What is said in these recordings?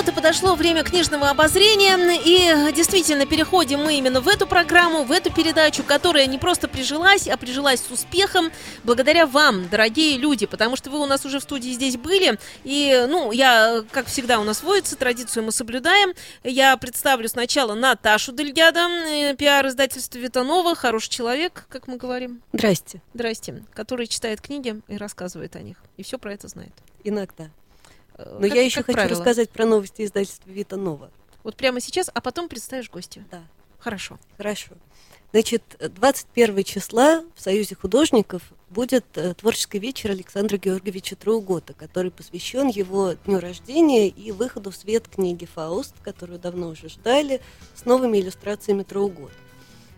Вот и подошло время книжного обозрения, и действительно переходим мы именно в эту программу, в эту передачу, которая не просто прижилась, а прижилась с успехом благодаря вам, дорогие люди, потому что вы у нас уже в студии здесь были, и, ну, я, как всегда, у нас водится, традицию мы соблюдаем. Я представлю сначала Наташу Дельгяда, э, пиар-издательство Витанова, хороший человек, как мы говорим. Здрасте. Здрасте. Который читает книги и рассказывает о них, и все про это знает. Иногда. Но как- я еще хочу правило. рассказать про новости издательства Вита Нова. Вот прямо сейчас, а потом представишь гостя. Да, Хорошо. хорошо. Значит, 21 числа в Союзе художников будет э, творческий вечер Александра Георгиевича Траугота, который посвящен его дню рождения и выходу в свет книги «Фауст», которую давно уже ждали, с новыми иллюстрациями Траугота.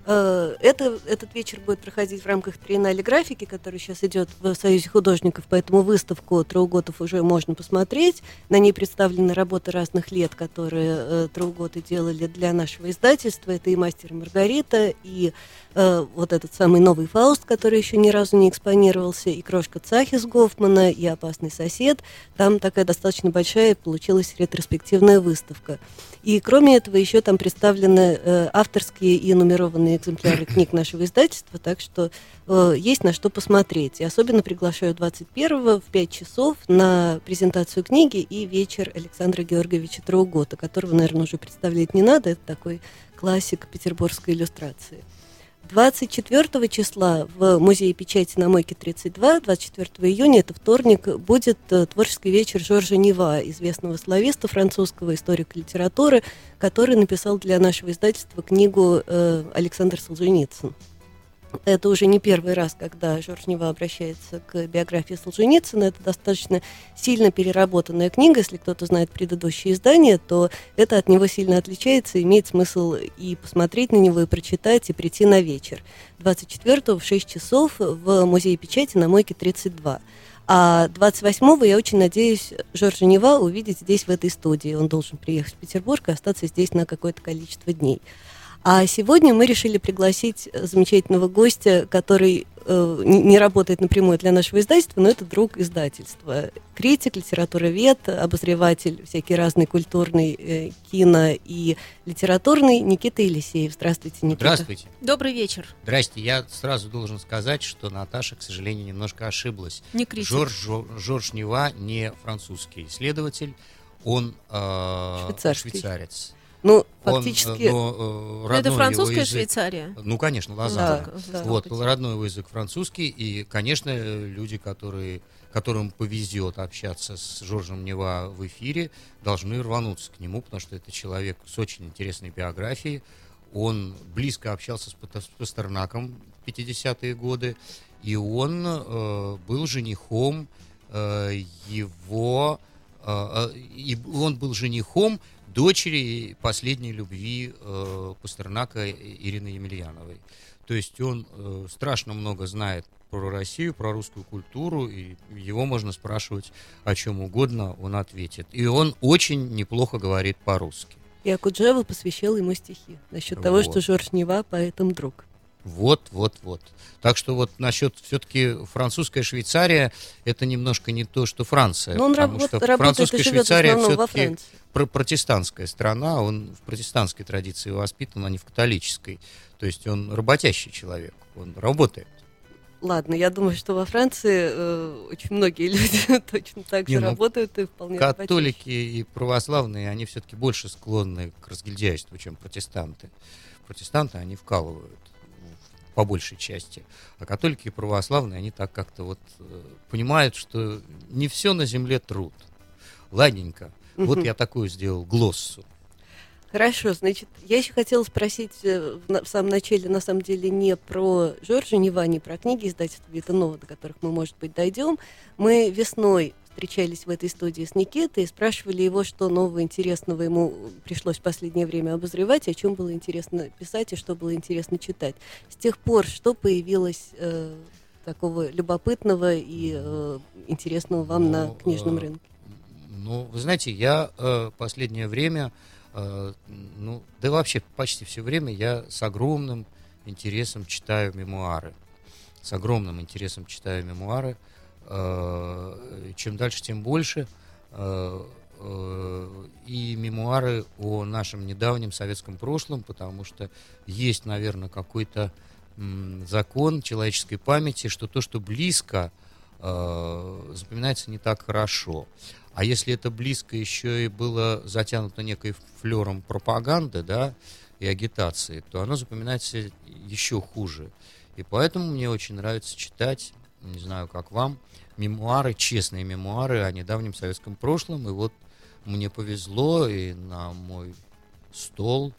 Э, Это, этот вечер будет проходить в рамках триеннале графики, который сейчас идет в Союзе художников, поэтому выставку Трауготов уже можно посмотреть. На ней представлены работы разных лет, которые э, Трауготы делали для нашего издательства. Это и «Мастер и Маргарита», и э, вот этот самый новый «Фауст», который еще ни разу не экспонировался, и «Крошка Цахис» Гофмана, и «Опасный сосед». Там такая достаточно большая получилась ретроспективная выставка. И кроме этого еще там представлены э, авторские и нумерованные экземпляры книг нашего издательства, так что э, есть на что посмотреть. И особенно приглашаю 21 в 5 часов на презентацию книги и вечер Александра Георгиевича Траугота, которого, наверное, уже представлять не надо. Это такой классик петербургской иллюстрации. 24 числа в Музее печати на Мойке 32, 24 июня, это вторник, будет э, творческий вечер Жоржа Нева, известного слависта французского, историка литературы, который написал для нашего издательства книгу э, Александр Солженицын. Это уже не первый раз, когда Жорж Нева обращается к биографии Солженицына. Это достаточно сильно переработанная книга. Если кто-то знает предыдущие издания, то это от него сильно отличается. Имеет смысл и посмотреть на него, и прочитать, и прийти на вечер. 24 в 6 часов в Музее печати на Мойке 32. А 28-го я очень надеюсь Жоржа Нева увидеть здесь, в этой студии. Он должен приехать в Петербург и остаться здесь на какое-то количество дней. А сегодня мы решили пригласить э, замечательного гостя, который э, не работает напрямую для нашего издательства, но это друг издательства. Критик, литературовед, обозреватель всякий разный культурный, э, кино и литературный Никита Елисеев. Здравствуйте, Никита. Здравствуйте. Добрый вечер. Здрасте. Я сразу должен сказать, что Наташа, к сожалению, немножко ошиблась. Не критик. Жорж, Жор- Жорж Нева не французский исследователь, он э, швейцарец. Ну, Он, фактически... э, но, э, Но родной это французская язык- Швейцария. Ну, конечно, Да, Лозанна. да. Вот, родной его язык французский, и, конечно, люди, которые, которым повезет общаться с Жоржем Нева в эфире, должны рвануться к нему, потому что это человек с очень интересной биографией. Он близко общался с Пастернаком в 50-е годы, и он э, был женихом э, его... э, э, и он был женихом дочери последней любви э, Пастернака Ирины Емельяновой. То есть он э, страшно много знает про Россию, про русскую культуру, и его можно спрашивать о чем угодно, он ответит. И он очень неплохо говорит по-русски. И Акуджава посвящал ему стихи насчет того, Вот. что Жорж Нева поэтом друг. Вот, вот, вот. Так что вот насчет все-таки французская Швейцария это немножко не то, что Франция. Но он потому раб- что работает французская Швейцария все-таки про- протестантская страна, он в протестантской традиции воспитан, а не в католической. То есть он работящий человек, он работает. Ладно, я думаю, что во Франции э, очень многие люди точно так Не, же ну, работают и вполне Католики и православные, они все-таки больше склонны к разгильдяйству, чем протестанты. Протестанты, они вкалывают по большей части. А католики и православные, они так как-то вот э, понимают, что не все на земле труд. Ладненько. Вот Мгм. я такую сделал глоссу. Хорошо, значит, я еще хотела спросить э, в, самом начале, на самом деле, не про Жоржа Нева, не про книги издательства Витанова, до которых мы, может быть, дойдем. Мы весной встречались в этой студии с Никитой и спрашивали его, что нового интересного ему пришлось в последнее время обозревать, о чем было интересно писать и что было интересно читать. С тех пор что появилось э, такого любопытного и э, интересного вам на Ну, книжном э, рынке? Ну, вы знаете, я э, последнее время, э, ну, да вообще почти все время я с огромным интересом читаю мемуары. С огромным интересом читаю мемуары. Э, чем дальше, тем больше. Э, э, и мемуары о нашем недавнем советском прошлом, потому что есть, наверное, какой-то закон человеческой памяти, что то, что близко, э, запоминается не так хорошо. А если это близко еще и было затянуто некой флером пропаганды, да, и агитации, то оно запоминается еще хуже. И поэтому мне очень нравится читать, не знаю, как вам, мемуары, честные мемуары о недавнем советском прошлом. И вот мне повезло, и на мой стол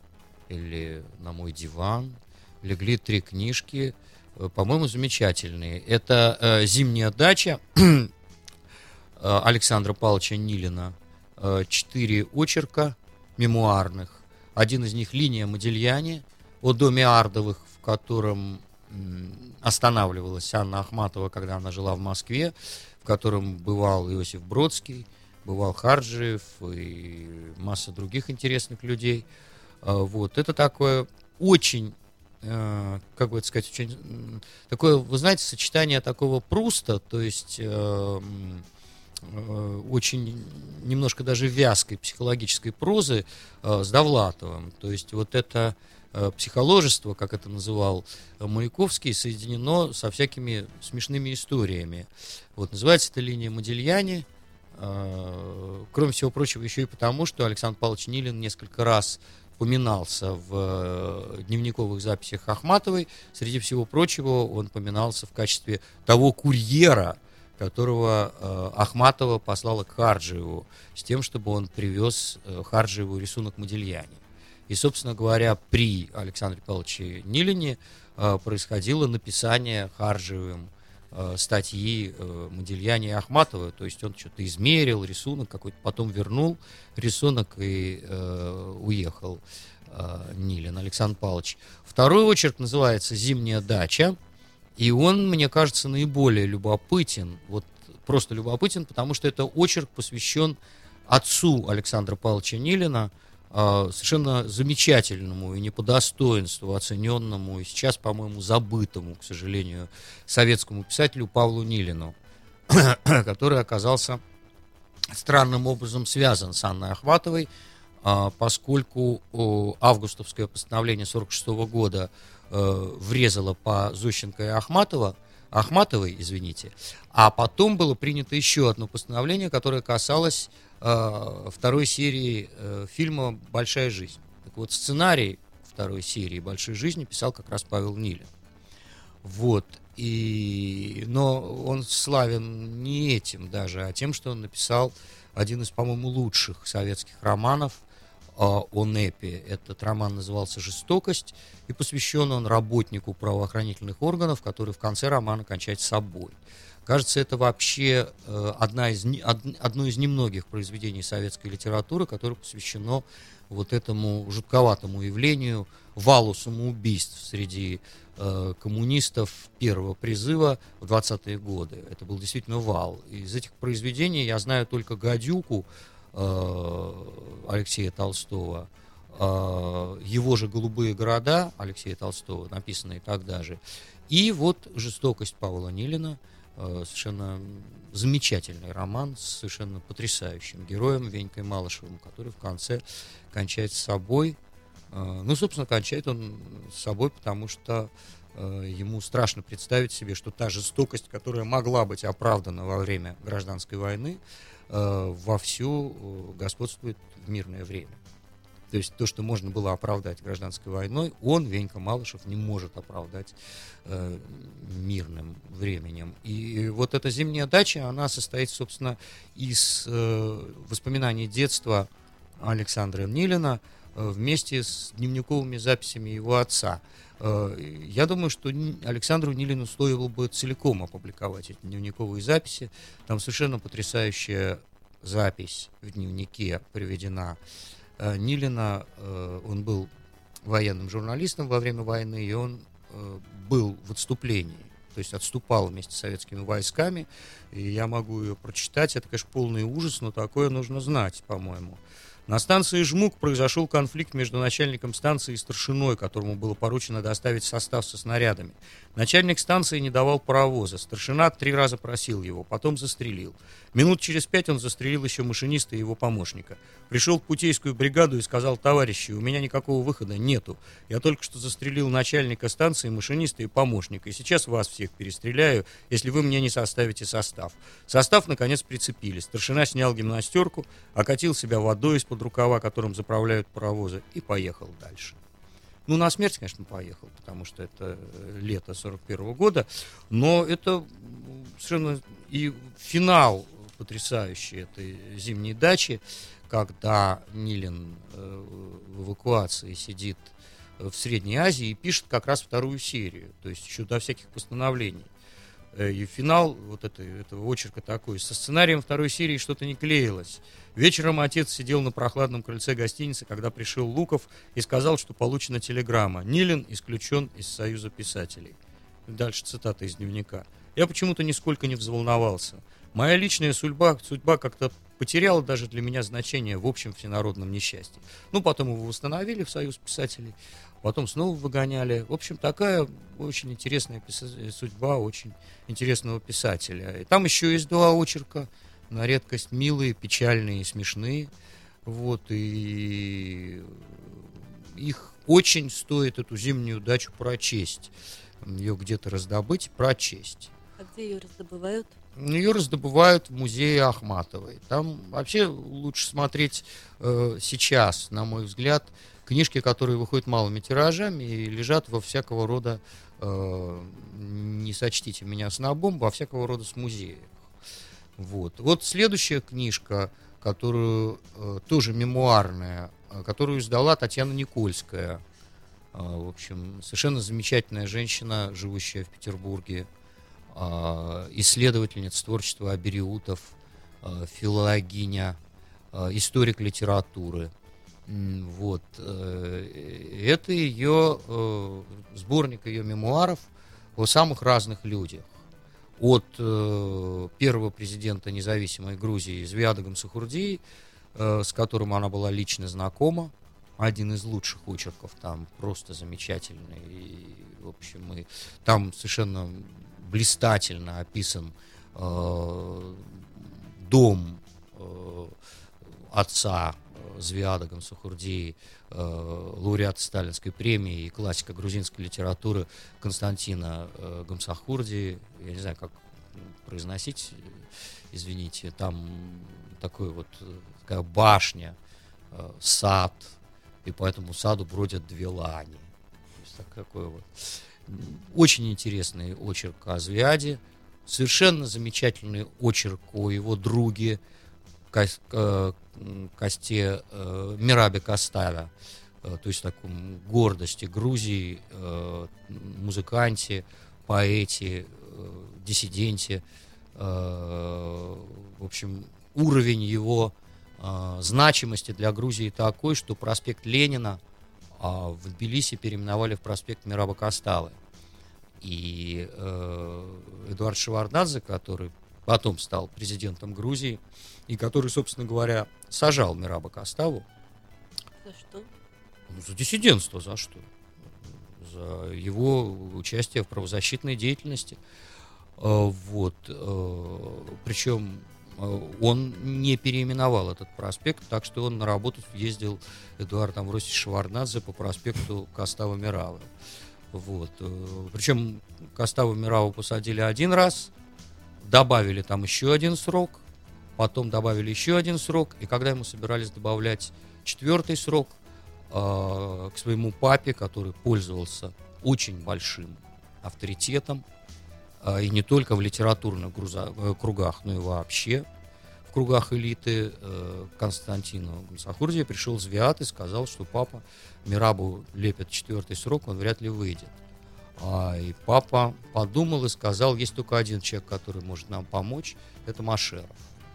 или на мой диван легли три книжки, э, по-моему, замечательные. Это э, «Зимняя дача» Александра Павловича Нилина. Э, четыре очерка мемуарных. Один из них «Линия Модельяне» о доме Ардовых, в котором останавливалась Анна Ахматова, когда она жила в Москве, в котором бывал Иосиф Бродский, бывал Харджиев и масса других интересных людей. А, вот. Это такое очень, э, как бы это сказать, очень, такое, вы знаете, сочетание такого Пруста, то есть э, э, очень немножко даже вязкой психологической прозы с Довлатовым. То есть вот это Э, психоложество, как это называл э, Маяковский, соединено со всякими смешными историями. Вот называется эта линия Модельяне. Э, кроме всего прочего, еще и потому, что Александр Павлович Нилин несколько раз упоминался в дневниковых записях Ахматовой. Среди всего прочего, он упоминался в качестве того курьера, которого Ахматова послала к Харджиеву с тем, чтобы он привез Харджиеву рисунок Модельяне. И, собственно говоря, при Александре Павловиче Нилине э, происходило написание Харжевым э, статьи э, Модельяне и Ахматова. То есть он что-то измерил, рисунок какой-то, потом вернул рисунок и э, уехал э, Нилин Александр Павлович. Второй очерк называется «Зимняя дача». И он, мне кажется, наиболее любопытен. Вот просто любопытен, потому что это очерк посвящен отцу Александра Павловича Нилина – совершенно замечательному и не по достоинству оцененному, и сейчас, по-моему, забытому, к сожалению, советскому писателю Павлу Нилину, который оказался странным образом связан с Анной Ахватовой, а, поскольку августовское постановление 46 года э, врезало по Зощенко и Ахматова, Ахматовой, извините, а потом было принято еще одно постановление, которое касалось э, второй серии э, фильма «Большая жизнь». Так вот, сценарий второй серии «Большой жизни» писал как раз Павел Нилин. Вот. И, но он славен не этим даже, а тем, что он написал один из, по-моему, лучших советских романов э, о НЭПе. Этот роман назывался «Жестокость», и посвящен он работнику правоохранительных органов, который в конце романа кончает собой. Кажется, это вообще э, одна из, одно из немногих произведений советской литературы, которое посвящено вот этому жутковатому явлению валу самоубийств среди э, коммунистов первого призыва в 20-е годы. Это был действительно вал. Из этих произведений я знаю только «Гадюку» э, Алексея Толстого, его же «Голубые города» Алексея Толстого, написанные тогда же, и вот «Жестокость» Павла Нилина – Э, совершенно замечательный роман с совершенно потрясающим героем Венькой Малышевым, который в конце кончает с собой. Э, ну, собственно, кончает он с собой, потому что э, ему страшно представить себе, что та жестокость, которая могла быть оправдана во время гражданской войны, вовсю господствует в мирное время. То есть то, что можно было оправдать гражданской войной, он, Венька Малышев, не может оправдать э, мирным временем. И вот эта зимняя дача, она состоит, собственно, из э, воспоминаний детства Александра Нилина э, вместе с дневниковыми записями его отца. Э, я думаю, что Александру Нилину стоило бы целиком опубликовать эти дневниковые записи. Там совершенно потрясающая запись в дневнике приведена Нилина, э, он был военным журналистом во время войны, и он э, был в отступлении то есть отступал вместе с советскими войсками, и я могу ее прочитать, это, конечно, полный ужас, но такое нужно знать, по-моему. На станции Жмук произошел конфликт между начальником станции и старшиной, которому было поручено доставить состав со снарядами. Начальник станции не давал паровоза. Старшина три раза просил его, потом застрелил. Минут через пять он застрелил еще машиниста и его помощника. Пришел в путейскую бригаду и сказал, товарищи, у меня никакого выхода нету. Я только что застрелил начальника станции, машиниста и помощника. И сейчас вас всех перестреляю, если вы мне не составите состав. Состав, наконец, прицепили. Старшина снял гимнастерку, окатил себя водой из-под рукава, которым заправляют паровозы, и поехал дальше. Ну, на смерть, конечно, поехал, потому что это э, лето 41 года, но это совершенно и финал потрясающий этой зимней дачи, когда Нилин э, в эвакуации сидит в Средней Азии и пишет как раз вторую серию, то есть еще до всяких постановлений. Э, и финал вот это, этого очерка такой. Со сценарием второй серии что-то не клеилось. Вечером отец сидел на прохладном крыльце гостиницы, когда пришел Луков и сказал, что получена телеграмма. Нилин исключен из Союза писателей. Дальше цитата из дневника. Я почему-то нисколько не взволновался. Моя личная судьба, судьба как-то потеряла даже для меня значение в общем всенародном несчастье. Ну, потом его восстановили в Союз писателей, потом снова выгоняли. В общем, такая очень интересная судьба очень интересного писателя. И там еще есть два очерка – на редкость милые, печальные и смешные. Вот, и их очень стоит эту зимнюю дачу прочесть. Ее где-то раздобыть, прочесть. А где ее раздобывают? Ее раздобывают в музее Ахматовой. Там вообще лучше смотреть э, сейчас, на мой взгляд, книжки, которые выходят малыми тиражами и лежат во всякого рода, э, не сочтите меня снобом, во всякого рода с музея. Вот. Вот следующая книжка, которую э, тоже мемуарная, э, которую издала Татьяна Никольская. Э, в общем, совершенно замечательная женщина, живущая в Петербурге, э, исследовательница творчества Абериутов, э, филологиня, э, историк литературы. Вот. Это ее сборник ее мемуаров о самых разных людях от первого президента независимой Грузии Звиада Гамсахурдии, э, с которым она была лично знакома. Один из лучших очерков там, просто замечательный. И, в общем, и там совершенно блистательно описан э, дом э, отца Звиада Гамсахурдии, э, лауреат Сталинской премии и классика грузинской литературы Константина э, Гамсахурдии. Я не знаю, как произносить, извините, там такой вот такая башня, э, сад, и по этому саду бродят две лани. То есть такой вот очень интересный очерк о Звиаде, совершенно замечательный очерк о его друге, Косте э, Мирабе Косталя, э, то есть таком гордости Грузии, э, музыканте, поэте, диссиденте. В общем, уровень его значимости для Грузии такой, что проспект Ленина в Тбилиси переименовали в проспект Мираба Косталы. И Эдуард Шеварднадзе, который потом стал президентом Грузии, и который, собственно говоря, сажал Мираба Коставу. За что? Ну, за диссидентство, за что? За его участие в правозащитной деятельности. А, вот. А, Причем а, он не переименовал этот проспект, так что он на работу ездил Эдуард Амвросич Шварнадзе по проспекту Костава Миравы. Вот. Причем Костава Мираву посадили один раз, добавили там еще один срок, потом добавили еще один срок, и когда ему собирались добавлять четвертый срок э, к своему папе, который пользовался очень большим авторитетом, э, и не только в литературных груза, э, кругах, но и вообще в кругах элиты э, Константину Гамсахурдия пришел Звиат и сказал, что папа Мирабу лепит четвертый срок, он вряд ли выйдет. А, и папа подумал и сказал, есть только один человек, который может нам помочь, это Машеров.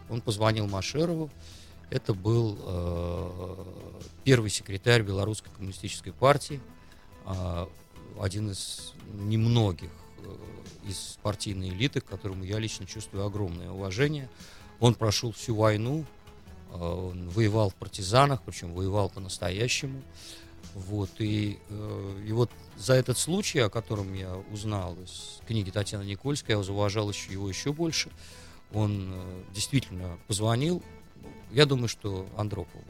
Он позвонил Машерову, это был э, первый секретарь Белорусской коммунистической партии, э, один из немногих из партийной элиты, к которому я лично чувствую огромное уважение. Он прошел всю войну, э, он воевал в партизанах, причем воевал по-настоящему. Вот, и, э, и вот за этот случай, о котором я узнал из книги Татьяны Никольской, я зауважал еще, его еще больше. Он э, действительно позвонил, я думаю, что Андропову.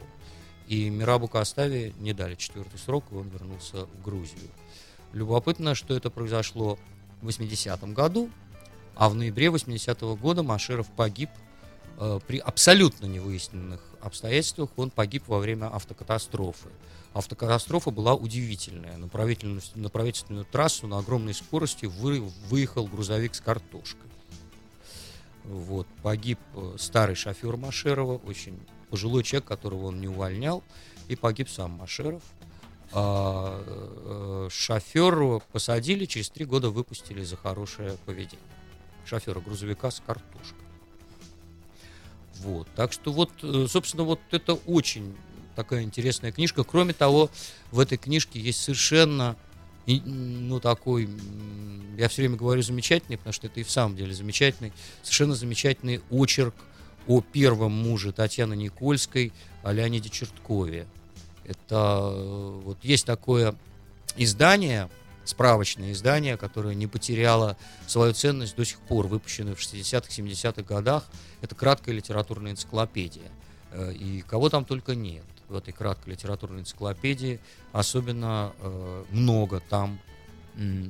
И Мирабу Каставе не дали четвертый срок, и он вернулся в Грузию. Любопытно, что это произошло в 80-м году, а в ноябре 80-го года Машеров погиб э, при абсолютно невыясненных обстоятельствах. Он погиб во время автокатастрофы. Автокатастрофа была удивительная. На правительственную, на правительственную трассу на огромной скорости вы, выехал грузовик с картошкой. Вот, погиб э, старый шофер Машерова, очень пожилой человек, которого он не увольнял, и погиб сам Машеров. А, э, шофера посадили, через три года выпустили за хорошее поведение. Шофера грузовика с картошкой. Вот. Так что вот, э, собственно, вот это очень такая интересная книжка. Кроме того, в этой книжке есть совершенно ну, такой, я все время говорю замечательный, потому что это и в самом деле замечательный, совершенно замечательный очерк о первом муже Татьяны Никольской, о Леониде Черткове. Это э, вот есть такое издание, справочное издание, которое не потеряло свою ценность до сих пор, выпущенное в 60-х, 70-х годах. Это краткая литературная энциклопедия. Э, и кого там только нет в этой краткой литературной энциклопедии. Особенно э, много там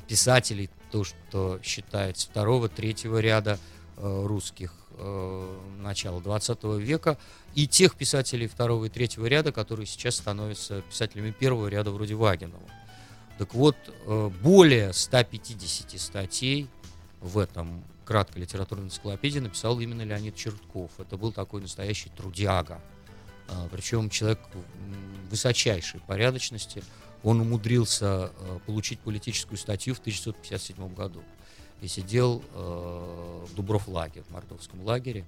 писателей, то, что считается второго, третьего ряда русских э, начала 20 века, и тех писателей второго и третьего ряда, которые сейчас становятся писателями первого ряда вроде Вагинова. Так вот, э, более 150 статей в этом краткой литературной энциклопедии написал именно Леонид Чертков. Это был такой настоящий трудяга. Э, причем человек высочайшей порядочности. Он умудрился э, получить политическую статью в 1957 году и сидел э, в Дубров-лаге, в мордовском лагере.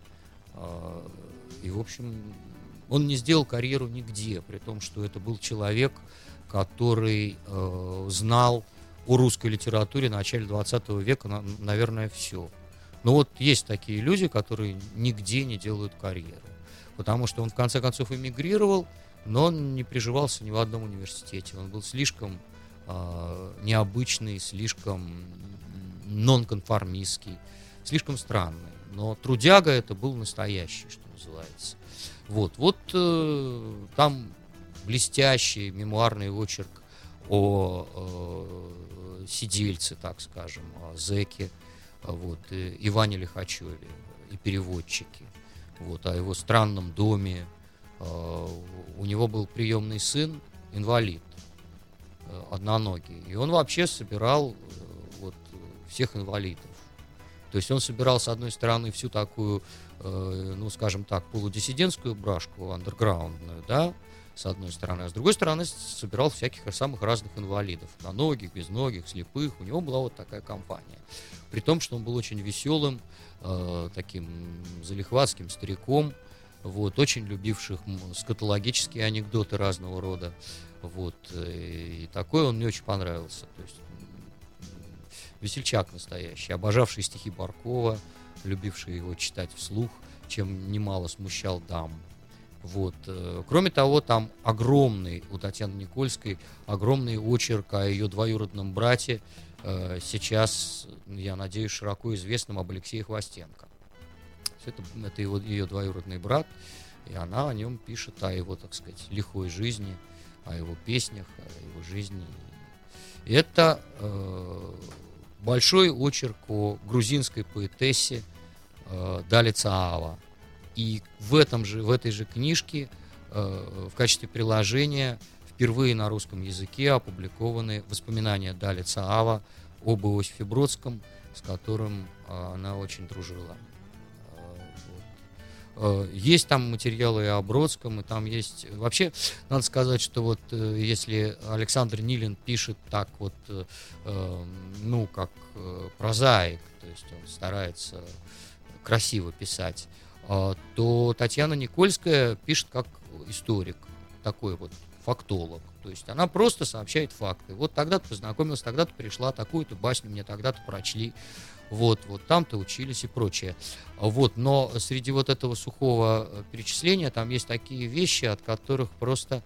Э, и, в общем, он не сделал карьеру нигде, при том, что это был человек, который э, знал о русской литературе начале 20 века, на, наверное, все. Но вот есть такие люди, которые нигде не делают карьеру. Потому что он, в конце концов, эмигрировал, но он не приживался ни в одном университете. Он был слишком э, необычный, слишком нонконформистский, слишком странный. Но трудяга это был настоящий, что называется. Вот, вот э, там блестящий мемуарный очерк о э, сидельце, так скажем, о зэке, вот, э, Иване Лихачеве и переводчике, вот, о его странном доме. Э, у него был приемный сын, инвалид, э, одноногий, и он вообще собирал всех инвалидов. То есть он собирал, с одной стороны, всю такую, э, ну, скажем так, полудиссидентскую брашку, андерграундную, да, с одной стороны, а с другой стороны собирал всяких самых разных инвалидов, на ногих, без ногих, слепых. У него была вот такая компания. При том, что он был очень веселым, э, таким залихватским стариком, вот, очень любивших скатологические анекдоты разного рода. Вот, э, и такой он мне очень понравился. То есть весельчак настоящий, обожавший стихи Баркова, любивший его читать вслух, чем немало смущал дам. Вот. Э, кроме того, там огромный, у Татьяны Никольской, огромный очерк о ее двоюродном брате, э, сейчас, я надеюсь, широко известном об Алексее Хвостенко. Это, это его, ее двоюродный брат, и она о нем пишет, о его, так сказать, лихой жизни, о его песнях, о его жизни. Это э, большой очерк о грузинской поэтессе э, Дали Цаава. И в, этом же, в этой же книжке э, в качестве приложения впервые на русском языке опубликованы воспоминания Дали Цаава об Иосифе Бродском, с которым э, она очень дружила. Э, есть там материалы и о Бродском, и там есть... Вообще, надо сказать, что вот э, если Александр Нилин пишет так вот, э, ну, как прозаик, то есть он старается красиво писать, то Татьяна Никольская пишет как историк, такой вот фактолог. То есть она просто сообщает факты. Вот тогда-то познакомилась, тогда-то пришла, такую-то басню мне тогда-то прочли. Вот, вот там-то учились и прочее. Вот, но среди вот этого сухого э, перечисления там есть такие вещи, от которых просто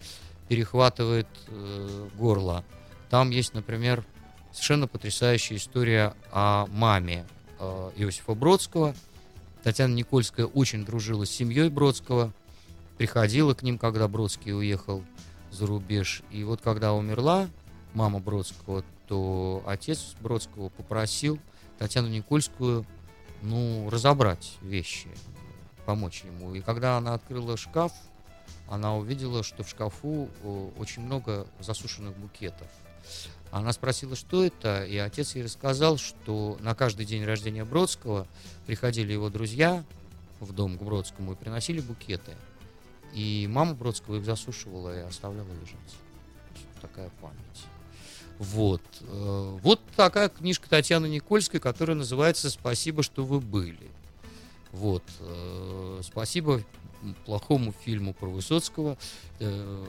перехватывает э, горло. Там есть, например, совершенно потрясающая история о маме э, Иосифа Бродского. Татьяна Никольская очень дружила с семьей Бродского, приходила к ним, когда Бродский уехал за рубеж. И вот когда умерла мама Бродского, то отец Бродского попросил Татьяну Никольскую ну, разобрать вещи, помочь ему. И когда она открыла шкаф, она увидела, что в шкафу э, очень много засушенных букетов. Она спросила, что это, и отец ей рассказал, что на каждый день рождения Бродского приходили его друзья в дом к Бродскому и приносили букеты. И мама Бродского их засушивала и оставляла лежать. Такая память. Вот. Э, вот такая книжка Татьяны Никольской, которая называется «Спасибо, что вы были». Вот. Э, спасибо плохому фильму про Высоцкого. Э,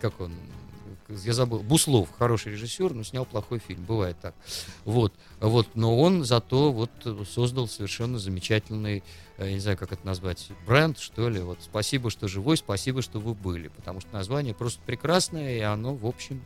как он? Я забыл. Буслов, хороший режиссер, но снял плохой фильм. Бывает так. Вот. Вот. Но он зато вот создал совершенно замечательный, я не знаю, как это назвать, бренд, что ли. Вот. Спасибо, что живой, спасибо, что вы были. Потому что название просто прекрасное, и оно, в общем,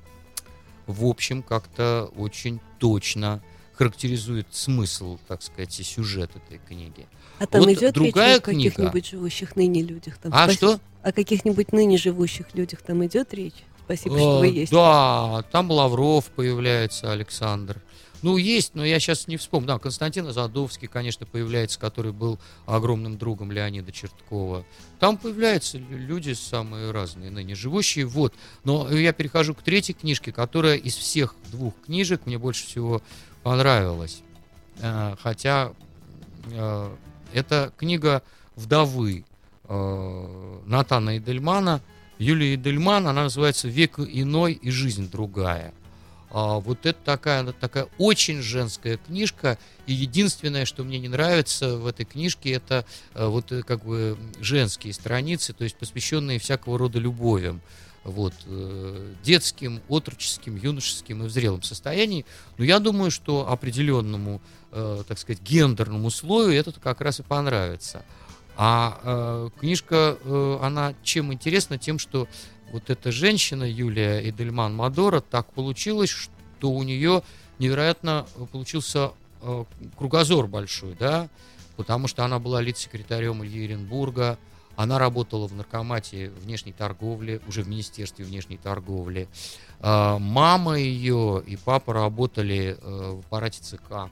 в общем, как-то очень точно характеризует смысл, так сказать, и сюжет этой книги. А там вот идет другая речь о каких-нибудь живущих ныне людях? Там, а спас... что? О каких-нибудь ныне живущих людях там идет речь? Спасибо, что вы есть. Да, там Лавров появляется, Александр. Ну, есть, но я сейчас не вспомню. Да, Константин Азадовский, конечно, появляется, который был огромным другом Леонида Черткова. Там появляются люди самые разные, ныне живущие. Вот. Но я перехожу к третьей книжке, которая из всех двух книжек мне больше всего понравилась. Э, хотя э, это книга «Вдовы» э, Натана Эдельмана. Юлия Эдельман, она называется «Век иной и жизнь другая». А, вот это такая, такая очень женская книжка. И единственное, что мне не нравится в этой книжке, это а, вот э, как бы женские страницы, то есть посвященные всякого рода любовям. Вот, э, детским, отроческим, юношеским и в зрелом состоянии. Но я думаю, что определенному, э, так сказать, гендерному слою это как раз и понравится. А э, книжка, э, она чем интересна? Тем, что вот эта женщина, Юлия Эдельман Мадора, так получилось, что у нее невероятно получился э, кругозор большой, да, потому что она была лиц-секретарем Ильи Оренбурга, она работала в наркомате внешней торговли, уже в Министерстве внешней торговли. Э, мама ее и папа работали э, в аппарате ЦК.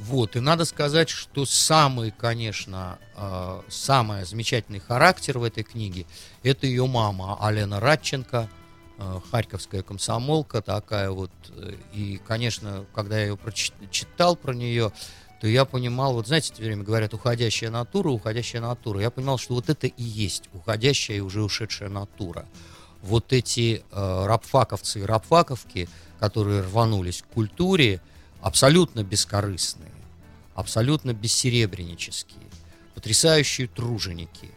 Вот, и надо сказать, что самый, конечно, э, самый замечательный характер в этой книге – это ее мама Алена Радченко, э, харьковская комсомолка такая вот. И, конечно, когда я ее прочитал про нее, то я понимал, вот знаете, все время говорят уходящая натура, уходящая натура. Я понимал, что вот это и есть уходящая и уже ушедшая натура. Вот эти э, рабфаковцы и рабфаковки, которые рванулись к культуре, абсолютно бескорыстные, абсолютно бессеребренические, потрясающие труженики,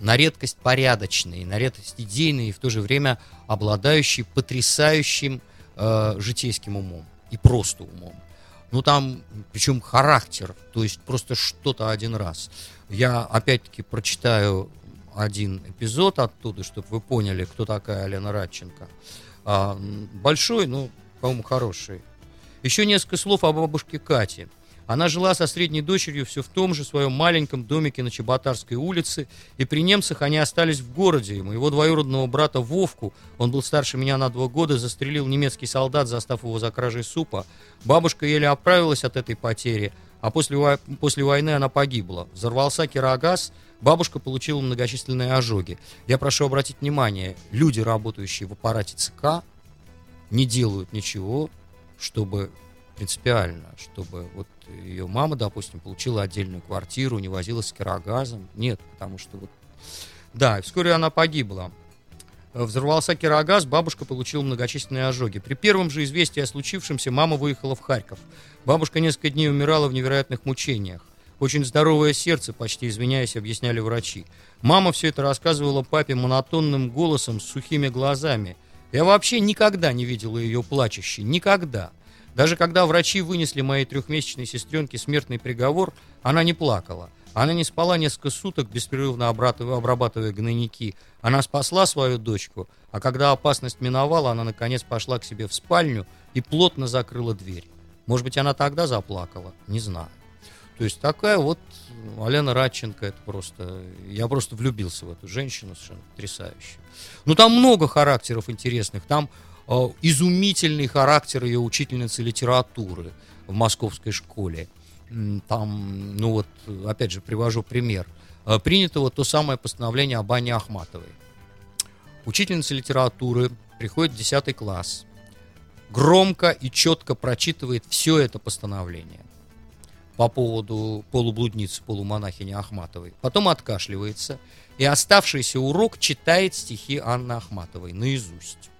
на редкость порядочные, на редкость идейные и в то же время обладающие потрясающим э, житейским умом и просто умом. Ну там, причем характер, то есть просто что-то один раз. Я опять-таки прочитаю один эпизод оттуда, чтобы вы поняли, кто такая Лена Радченко. А, большой, но, по-моему, хороший. Еще несколько слов о бабушке Кате. Она жила со средней дочерью все в том же своем маленьком домике на Чеботарской улице, и при немцах они остались в городе. И моего двоюродного брата Вовку, он был старше меня на два года, застрелил немецкий солдат, застав его за кражей супа. Бабушка еле оправилась от этой потери, а после, после войны она погибла. Взорвался кирогаз, бабушка получила многочисленные ожоги. Я прошу обратить внимание, люди, работающие в аппарате ЦК, не делают ничего чтобы принципиально, чтобы вот ее мама, допустим, получила отдельную квартиру, не возилась с кирогазом. Нет, потому что вот... Да, вскоре она погибла. Взорвался кирогаз, бабушка получила многочисленные ожоги. При первом же известии о случившемся мама выехала в Харьков. Бабушка несколько дней умирала в невероятных мучениях. Очень здоровое сердце, почти извиняясь, объясняли врачи. Мама все это рассказывала папе монотонным голосом с сухими глазами. Я вообще никогда не видела ее плачущей. Никогда. Даже когда врачи вынесли моей трехмесячной сестренке смертный приговор, она не плакала. Она не спала несколько суток, беспрерывно обрабатывая гнойники. Она спасла свою дочку, а когда опасность миновала, она наконец пошла к себе в спальню и плотно закрыла дверь. Может быть, она тогда заплакала? Не знаю. То есть такая вот Алена Радченко, это просто... Я просто влюбился в эту женщину, совершенно потрясающую. Ну, там много характеров интересных. Там э, изумительный характер ее учительницы литературы в московской школе. Там, ну вот, опять же, привожу пример. Э, принято вот то самое постановление об Анне Ахматовой. Учительница литературы приходит в 10 класс, громко и четко прочитывает все это постановление по поводу полублудницы, полумонахини Ахматовой. Потом откашливается и оставшийся урок читает стихи Анны Ахматовой наизусть.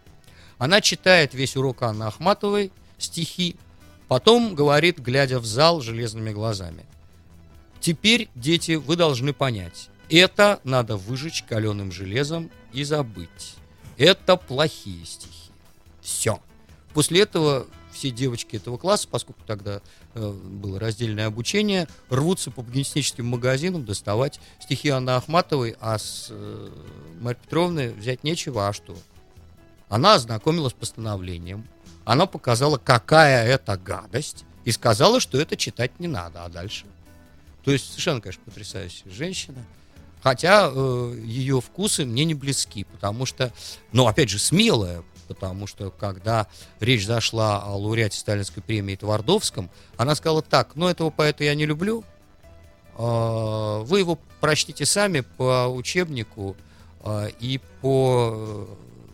Она читает весь урок Анны Ахматовой, стихи, потом говорит, глядя в зал железными глазами. Теперь, дети, вы должны понять, это надо выжечь каленым железом и забыть. Это плохие стихи. Все. После этого все девочки этого класса, поскольку тогда э, было раздельное обучение, рвутся по букинистическим магазинам доставать стихи Анны Ахматовой, а с э, Марьей Петровной взять нечего, а что? Она ознакомилась с постановлением, она показала, какая это гадость, и сказала, что это читать не надо, а дальше? То есть совершенно, конечно, потрясающая женщина. Хотя э, ее вкусы мне не близки, потому что, ну, опять же, смелая, потому что когда речь зашла о лауреате Сталинской премии Твардовском, она сказала так, ну этого поэта я не люблю, а, вы его прочтите сами по учебнику а, и по,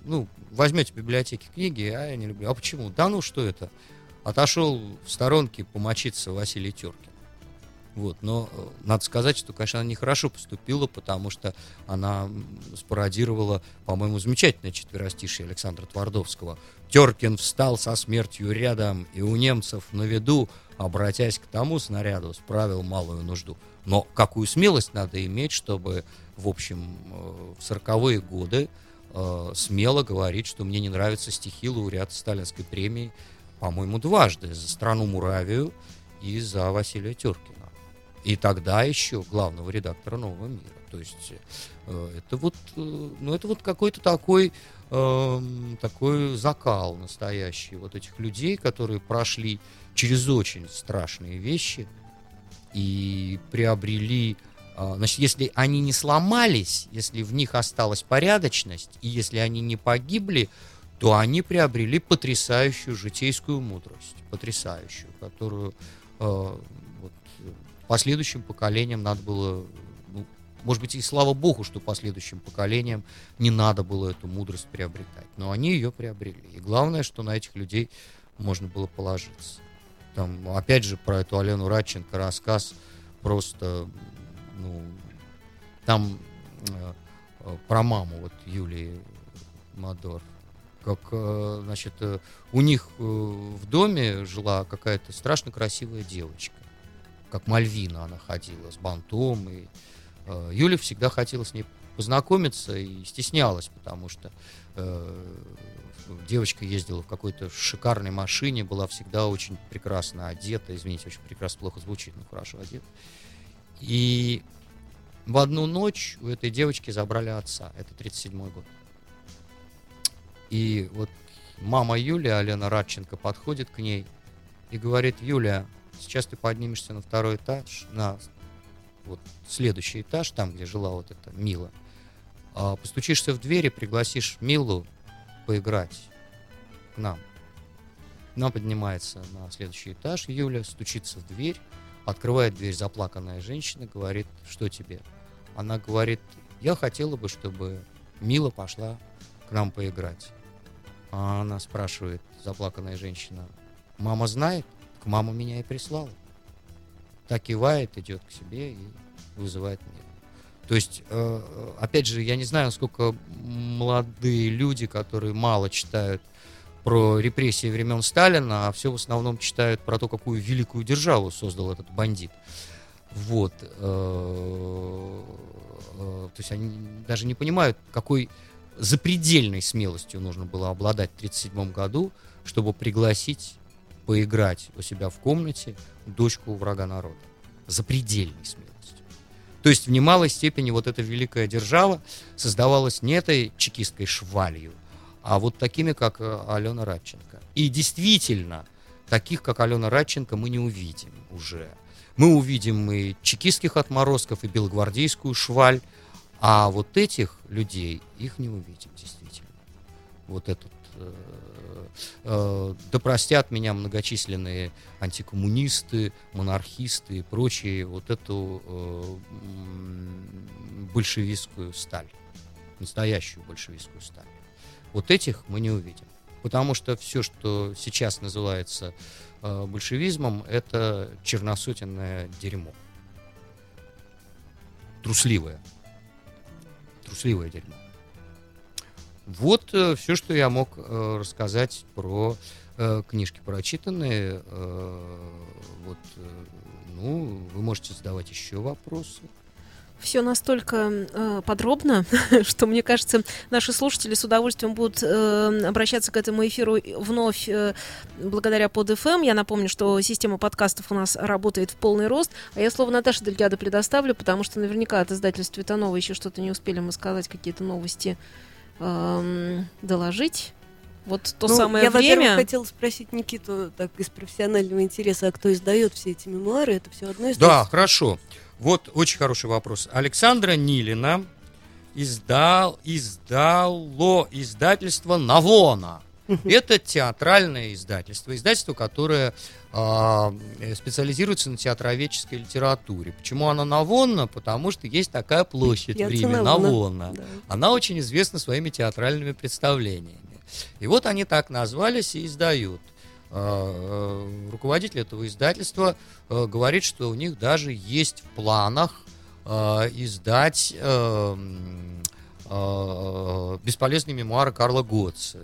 ну, возьмете в библиотеке книги, а я не люблю. А почему? Да ну что это? Отошел в сторонке помочиться Василий Теркин. Вот, но э, надо сказать, что, конечно, она нехорошо поступила, потому что она спародировала, по-моему, замечательное четверостишее Александра Твардовского. Теркин встал со смертью рядом, и у немцев на виду, обратясь к тому снаряду, справил малую нужду. Но какую смелость надо иметь, чтобы, в общем, э, в сороковые годы э, смело говорить, что мне не нравятся стихи лауреата Сталинской премии, по-моему, дважды, за страну Муравию и за Василия Теркина. И тогда еще главного редактора «Нового мира». То есть э, это вот, э, ну, это вот какой-то такой, э, такой закал настоящий вот этих людей, которые прошли через очень страшные вещи и приобрели э, Значит, если они не сломались, если в них осталась порядочность, и если они не погибли, то они приобрели потрясающую житейскую мудрость, потрясающую, которую последующим поколениям надо было, ну, может быть, и слава богу, что последующим поколениям не надо было эту мудрость приобретать. Но они ее приобрели. И главное, что на этих людей можно было положиться. Там, опять же, про эту Алену Радченко рассказ просто, ну, там э, э про маму вот Юлии Мадор. Как, э, значит, э, у них э, в доме жила какая-то страшно красивая девочка как Мальвина она ходила с бантом. И, э, Юля всегда хотела с ней познакомиться и стеснялась, потому что э, девочка ездила в какой-то шикарной машине, была всегда очень прекрасно одета, извините, очень прекрасно, плохо звучит, но хорошо одета. И в одну ночь у этой девочки забрали отца, это 37-й год. И вот мама Юлия, Алена Радченко, подходит к ней и говорит, Юля, Сейчас ты поднимешься на второй этаж, на вот следующий этаж, там, где жила вот эта Мила. А, постучишься в дверь и пригласишь Милу поиграть к нам. Она поднимается на следующий этаж, Юля стучится в дверь, открывает дверь заплаканная женщина, говорит, что тебе? Она говорит, я хотела бы, чтобы Мила пошла к нам поиграть. А она спрашивает, заплаканная женщина, мама знает? Мама меня и прислала. Так кивает, идет к себе и вызывает меня. То есть, э, опять же, я не знаю, насколько молодые люди, которые мало читают про репрессии времен Сталина, а все в основном читают про то, какую великую державу создал этот бандит. Вот. э, э, То есть они даже не понимают, какой запредельной смелостью нужно было обладать в 1937 году, чтобы пригласить поиграть у себя в комнате дочку врага народа. Запредельной смелостью. То есть в немалой степени вот эта великая держава создавалась не этой чекистской швалью, а вот такими, как э, Алена Радченко. И действительно, таких, как Алена Радченко, мы не увидим уже. Мы увидим и чекистских отморозков, и белогвардейскую шваль, а вот этих людей, их не увидим, действительно. Вот этот... э, э, да простят меня многочисленные антикоммунисты, монархисты и прочие вот эту э, большевистскую сталь, настоящую большевистскую сталь. Вот этих мы не увидим. Потому что все, что сейчас называется большевизмом, это черносотенное дерьмо. Трусливое. Трусливое дерьмо. Вот все, что я мог э, рассказать про э, книжки прочитанные. Э, вот, э, ну, вы можете задавать еще вопросы. Все настолько э, подробно, что, мне кажется, наши слушатели с удовольствием будут э, обращаться к этому эфиру вновь э, благодаря под FM. Я напомню, что система подкастов у нас работает в полный рост. А я слово Наташе Дельгадо предоставлю, потому что наверняка от издательства Цветанова еще что-то не успели мы сказать, какие-то новости эм, доложить. Вот то Ну, самое я, во-первых, время. хотела спросить Никиту так из профессионального интереса, а кто издает все эти мемуары? Это все одно из Да, хорошо. Вот очень хороший вопрос. Александра Нилина издал, издало издательство «Навона». Это театральное издательство, издательство, которое специализируется на театроведческой литературе. Почему оно Навонна? Потому что есть такая площадь Я в Риме. Навонна. Да. Она очень известна своими театральными представлениями. И вот они так назвались и издают. Э, э, Руководитель этого издательства э, говорит, что у них даже есть в планах э, издать бесполезные мемуары Карла Готца.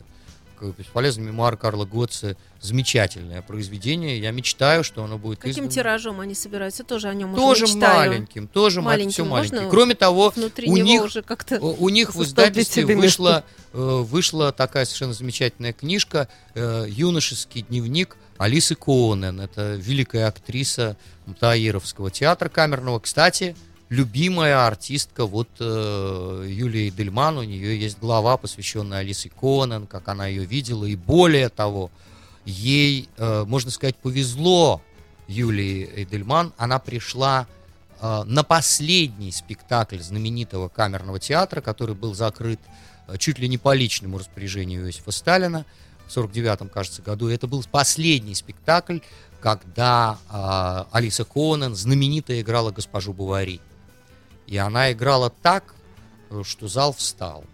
Бесполезные мемуары Карла Готца замечательное произведение. Я мечтаю, что оно будет Каким издано тиражом они собираются? Тоже о нем тоже уже мечтаю. маленьким, тоже Маленьким все маленьким. Кроме того, у них уже у них в издательстве вышла, э, вышла такая совершенно замечательная книжка э, «Юношеский дневник» Алисы Коонен. Это великая актриса Таировского театра камерного. Кстати, любимая артистка вот э, Юлии Дельман. У нее есть глава, посвященная Алисе Коонен, как она ее видела. И более того, ей, э, можно сказать, повезло Юлии Эйдельман. Она пришла э, на последний спектакль знаменитого камерного театра, который был закрыт э, чуть ли не по личному распоряжению Иосифа Сталина в 49-м, кажется, году. Это был последний спектакль, когда э, Алиса Конан знаменито играла госпожу Бувари. И она играла так, э, что зал встал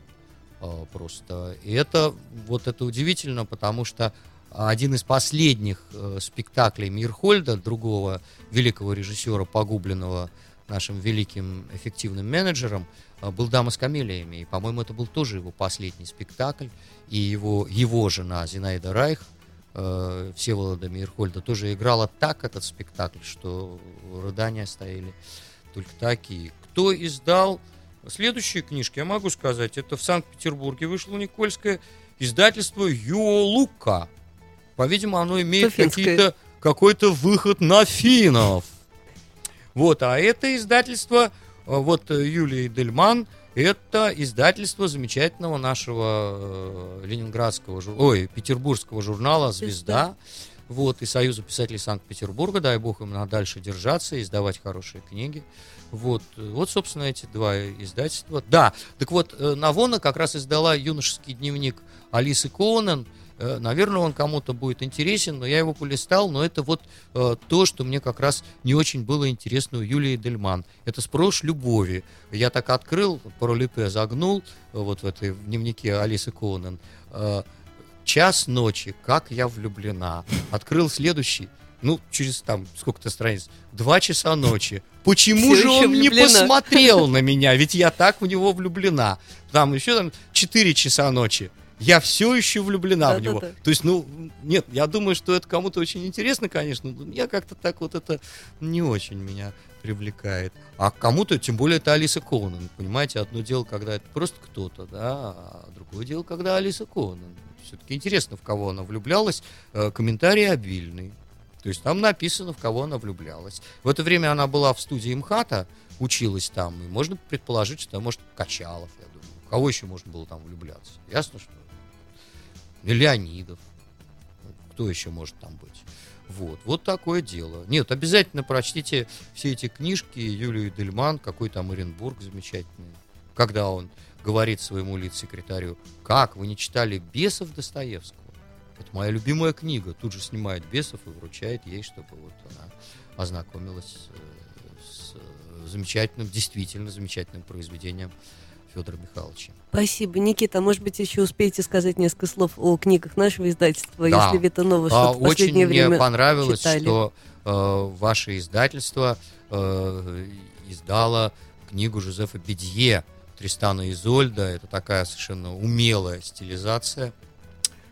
э, просто. И это вот это удивительно, потому что один из последних э, спектаклей Мирхольда, другого великого режиссера, погубленного нашим великим эффективным менеджером, был «Дама с камелиями». И, по-моему, это был тоже его последний спектакль. И его, его жена Зинаида Райх, э, Всеволода Мирхольда, тоже играла так этот спектакль, что рыдания стояли только такие. Кто издал следующие книжки, я могу сказать, это в Санкт-Петербурге вышло Никольское издательство Юолука. По-видимому, оно имеет какие-то, какой-то выход на финнов. Вот, а это издательство, э, вот э, Юлии Дельман, это издательство замечательного нашего э, ленинградского, ой, петербургского журнала «Звезда». Вот, и Союза писателей Санкт-Петербурга, дай бог им на дальше держаться издавать хорошие книги. Вот, э, вот, собственно, эти два издательства. Да, так вот, э, Навона как раз издала юношеский дневник Алисы Конан. Э, Наверное, он кому-то будет интересен, но я его полистал, но это вот то, что мне как раз не очень было интересно у Юлии Дельман. Это спрош любови. Я так открыл, паролипе загнул, вот в этой дневнике Алисы Конан. Э, час ночи, как я влюблена. Открыл следующий, ну, через там сколько-то страниц, два часа ночи. Почему Всё же он не влюблена. посмотрел на меня? Ведь я так в него влюблена. Там еще там 4 часа ночи. Я все еще влюблена Да, в да, него. да. То есть, ну, нет, я думаю, что это кому-то очень интересно, конечно, но я как-то так вот это не очень меня привлекает. А кому-то, тем более, это Алиса Конан, понимаете, одно дело, когда это просто кто-то, да, а другое дело, когда Алиса Конан. Все-таки интересно, в кого она влюблялась, Э, комментарии обильные. То есть там написано, в кого она влюблялась. В это время она была в студии МХАТа, училась там, и можно предположить, что, может, Качалов, я думаю. В кого еще можно было там влюбляться? Ясно, что Леонидов. Кто еще может там быть? Вот, вот такое дело. Нет, обязательно прочтите все эти книжки Юлии Дельман, какой там Оренбург замечательный. Когда он говорит своему лиц-секретарю, как, вы не читали «Бесов» Достоевского? Это моя любимая книга. Тут же снимает «Бесов» и вручает ей, чтобы вот она ознакомилась э, с э, замечательным, действительно замечательным произведением Федора Михайловича. Спасибо, Никита. а Может быть, еще успеете сказать несколько слов о книгах нашего издательства, Да. если Витанова А, что-то в Очень последнее мне время понравилось, читали. что э, ваше издательство э, издало книгу Жозефа Бедье «Тристана и Изольда». Это такая совершенно умелая стилизация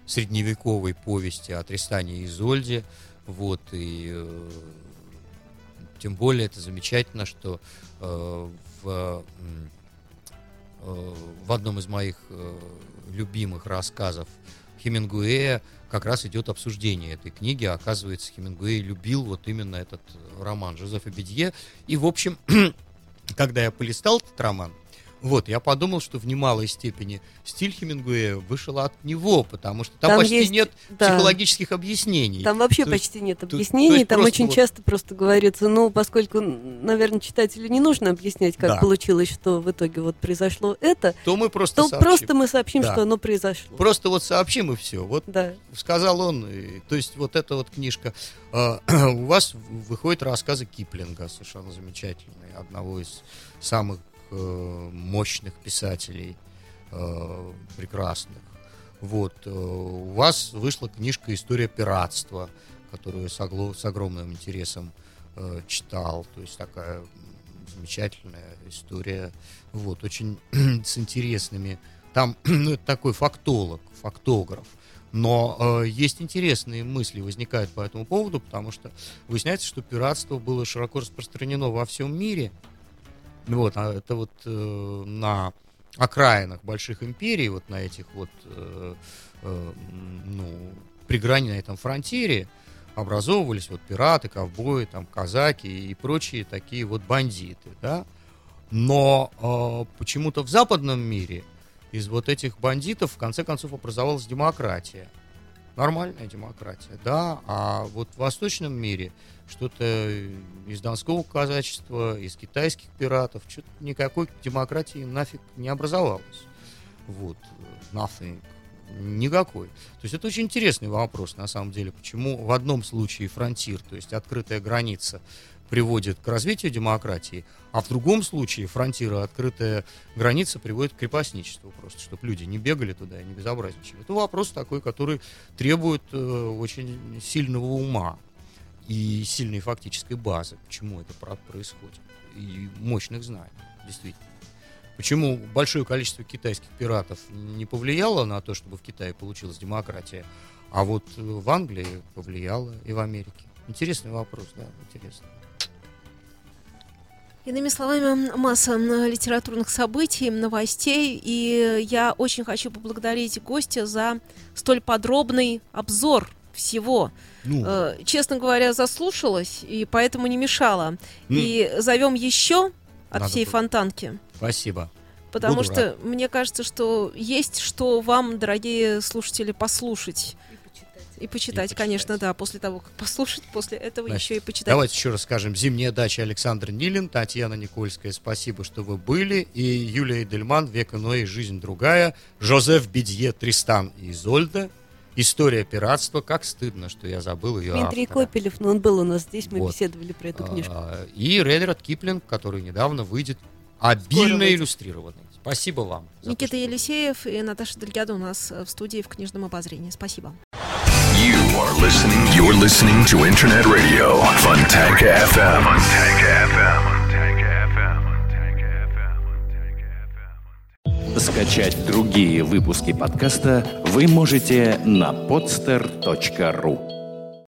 средневековой повести о Тристане и Изольде. Вот, и э, тем более это замечательно, что э, в, э, в одном из моих э, любимых рассказов Хемингуэя как раз идет обсуждение этой книги. Оказывается, Хемингуэй любил вот именно этот роман Жозефа Бедье. И, в общем, когда я полистал этот роман, вот, я подумал, что в немалой степени стиль Хемингуэя вышел от него, потому что там, Там почти есть, нет да. психологических объяснений. Там вообще То есть- почти нет то- объяснений, то есть там очень вот- часто просто говорится, ну, поскольку, наверное, читателю не нужно объяснять, как Да. получилось, что в итоге вот произошло это, То мы просто то сообщим. просто мы сообщим, Да. что оно произошло. Просто вот сообщим и все. Вот Да. сказал он, и- то есть вот эта вот книжка. э, у вас выходят рассказы Киплинга, совершенно замечательные, одного из самых мощных писателей, э, прекрасных. Вот. э, у вас вышла книжка «История пиратства», которую с, огло- с огромным интересом э, читал. То есть такая замечательная история. Вот, очень с интересными. Там, ну, такой фактолог, фактограф. Но э, есть интересные мысли возникают по этому поводу, потому что выясняется, что пиратство было широко распространено во всем мире. Вот, а это вот э, на окраинах больших империй, вот на этих вот, э, э, ну, при грани на этом фронтире образовывались вот пираты, ковбои, там, казаки и прочие такие вот бандиты, да. Но э, почему-то в западном мире из вот этих бандитов в конце концов образовалась демократия. Нормальная демократия, да. А вот в восточном мире что-то из донского казачества, из китайских пиратов, что-то никакой демократии нафиг не образовалось. Вот, nothing. Никакой. То есть это очень интересный вопрос, на самом деле, почему в одном случае фронтир, то есть открытая граница, приводит к развитию демократии, а в другом случае фронтира открытая граница приводит к крепостничеству просто, чтобы люди не бегали туда и не безобразничали. Это вопрос такой, который требует э, очень сильного ума и сильной фактической базы, почему это про- происходит, и мощных знаний, действительно. Почему большое количество китайских пиратов не повлияло на то, чтобы в Китае получилась демократия, а вот в Англии повлияло и в Америке? Интересный вопрос, да, интересный. Иными словами, масса литературных событий, новостей, и я очень хочу поблагодарить гостя за столь подробный обзор всего. Ну, Э, Честно говоря, заслушалась, и поэтому не мешала. Ну. И зовем еще от Надо всей бы. фонтанки. спасибо. Потому Буду что мне кажется, что есть что вам, дорогие слушатели, послушать. И почитать, почитать. конечно, да, после того, как послушать, после этого Значит, еще и почитать. Давайте еще раз скажем. Зимняя дача Александр Нилин, Татьяна Никольская, спасибо, что вы были. И Юлия Дельман, Век иной, жизнь другая. Жозеф Бедье, Тристан и Изольда. История пиратства. Как стыдно, что я забыл ее Дмитрий автора. Копелев, но он был у нас здесь, мы Вот. беседовали про эту книжку. А, И Редерат Киплинг, который недавно выйдет обильно выйдет. иллюстрированный. Спасибо вам. то, Никита вы Елисеев и Наташа Дельгядо у нас в студии в книжном обозрении. Спасибо. Are listening. You're listening to Internet Radio Fontanka FM. Fontanka FM. Скачать другие выпуски подкаста вы можете на podster.ru